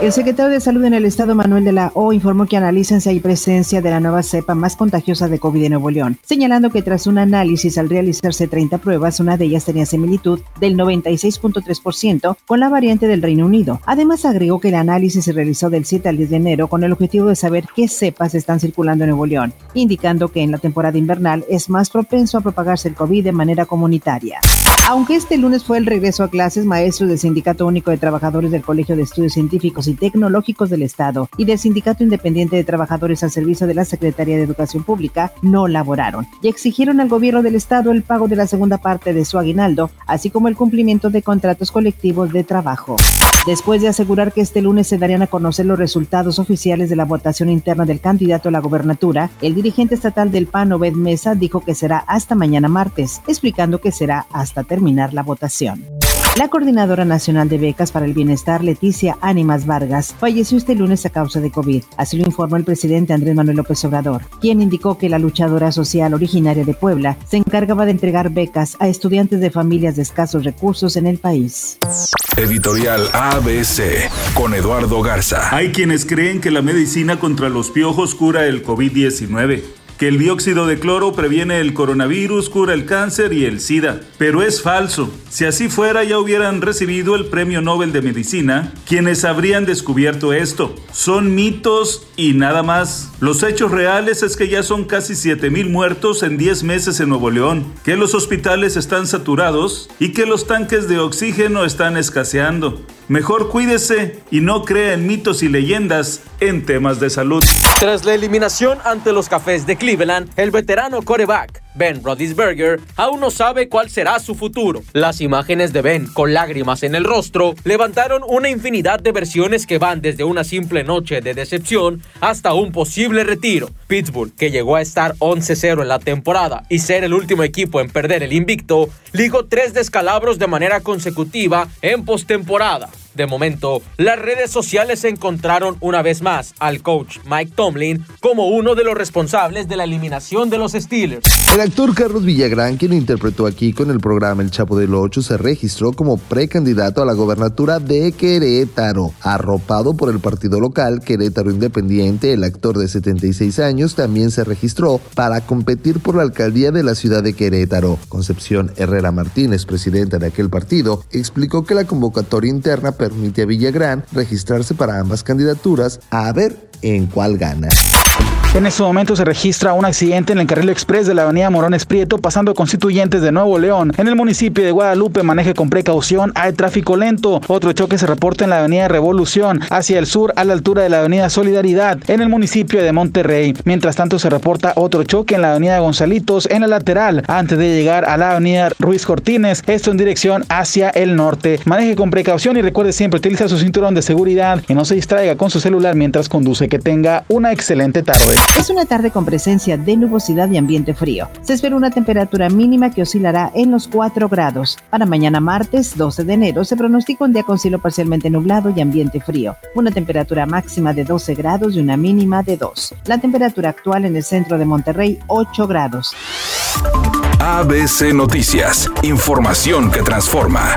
El secretario de Salud en el Estado, Manuel de la O, informó que analizan si hay presencia de la nueva cepa más contagiosa de COVID en Nuevo León, señalando que tras un análisis al realizarse 30 pruebas, una de ellas tenía similitud del 96.3% con la variante del Reino Unido. Además, agregó que el análisis se realizó del 7 al 10 de enero con el objetivo de saber qué cepas están circulando en Nuevo León, indicando que en la temporada invernal es más propenso a propagarse el COVID de manera comunitaria. Aunque este lunes fue el regreso a clases, maestros del Sindicato Único de Trabajadores del Colegio de Estudios Científicos y Tecnológicos del Estado y del Sindicato Independiente de Trabajadores al Servicio de la Secretaría de Educación Pública no laboraron y exigieron al gobierno del Estado el pago de la segunda parte de su aguinaldo, así como el cumplimiento de contratos colectivos de trabajo. Después de asegurar que este lunes se darían a conocer los resultados oficiales de la votación interna del candidato a la gobernatura, el dirigente estatal del PAN, Obed Mesa, dijo que será hasta mañana martes, explicando que será hasta terminar la votación. La coordinadora nacional de becas para el bienestar, Leticia Ánimas Vargas, falleció este lunes a causa de COVID. Así lo informó el presidente Andrés Manuel López Obrador, quien indicó que la luchadora social originaria de Puebla se encargaba de entregar becas a estudiantes de familias de escasos recursos en el país. Editorial ABC con Eduardo Garza. Hay quienes creen que la medicina contra los piojos cura el COVID-19 que el dióxido de cloro previene el coronavirus, cura el cáncer y el SIDA. Pero es falso. Si así fuera ya hubieran recibido el Premio Nobel de Medicina quienes habrían descubierto esto. Son mitos y nada más. Los hechos reales es que ya son casi 7.000 muertos en 10 meses en Nuevo León, que los hospitales están saturados y que los tanques de oxígeno están escaseando. Mejor cuídese y no crea en mitos y leyendas en temas de salud. Tras la eliminación ante los Cafés de El veterano coreback Ben Rodisberger aún no sabe cuál será su futuro. Las imágenes de Ben con lágrimas en el rostro levantaron una infinidad de versiones que van desde una simple noche de decepción hasta un posible retiro. Pittsburgh, que llegó a estar 11-0 en la temporada y ser el último equipo en perder el invicto, ligó tres descalabros de manera consecutiva en postemporada. De momento, las redes sociales encontraron una vez más al coach Mike Tomlin como uno de los responsables de la eliminación de los Steelers. El actor Carlos Villagrán, quien interpretó aquí con el programa El Chapo del Ocho, se registró como precandidato a la gobernatura de Querétaro. Arropado por el partido local Querétaro Independiente, el actor de 76 años también se registró para competir por la alcaldía de la ciudad de Querétaro. Concepción Herrera Martínez, presidenta de aquel partido, explicó que la convocatoria interna permite a Villagrán registrarse para ambas candidaturas a ver en cuál gana. En este momento se registra un accidente en el carril express de la avenida Morones Prieto pasando constituyentes de Nuevo León. En el municipio de Guadalupe maneje con precaución, hay tráfico lento. Otro choque se reporta en la avenida Revolución hacia el sur a la altura de la avenida Solidaridad en el municipio de Monterrey. Mientras tanto se reporta otro choque en la avenida Gonzalitos en la lateral antes de llegar a la avenida Ruiz Cortines, esto en dirección hacia el norte. Maneje con precaución y recuerde siempre utilizar su cinturón de seguridad y no se distraiga con su celular mientras conduce. Que tenga una excelente tarde. Es una tarde con presencia de nubosidad y ambiente frío. Se espera una temperatura mínima que oscilará en los 4 grados. Para mañana martes 12 de enero se pronostica un día con cielo parcialmente nublado y ambiente frío. Una temperatura máxima de 12 grados y una mínima de 2. La temperatura actual en el centro de Monterrey 8 grados. ABC Noticias. Información que transforma.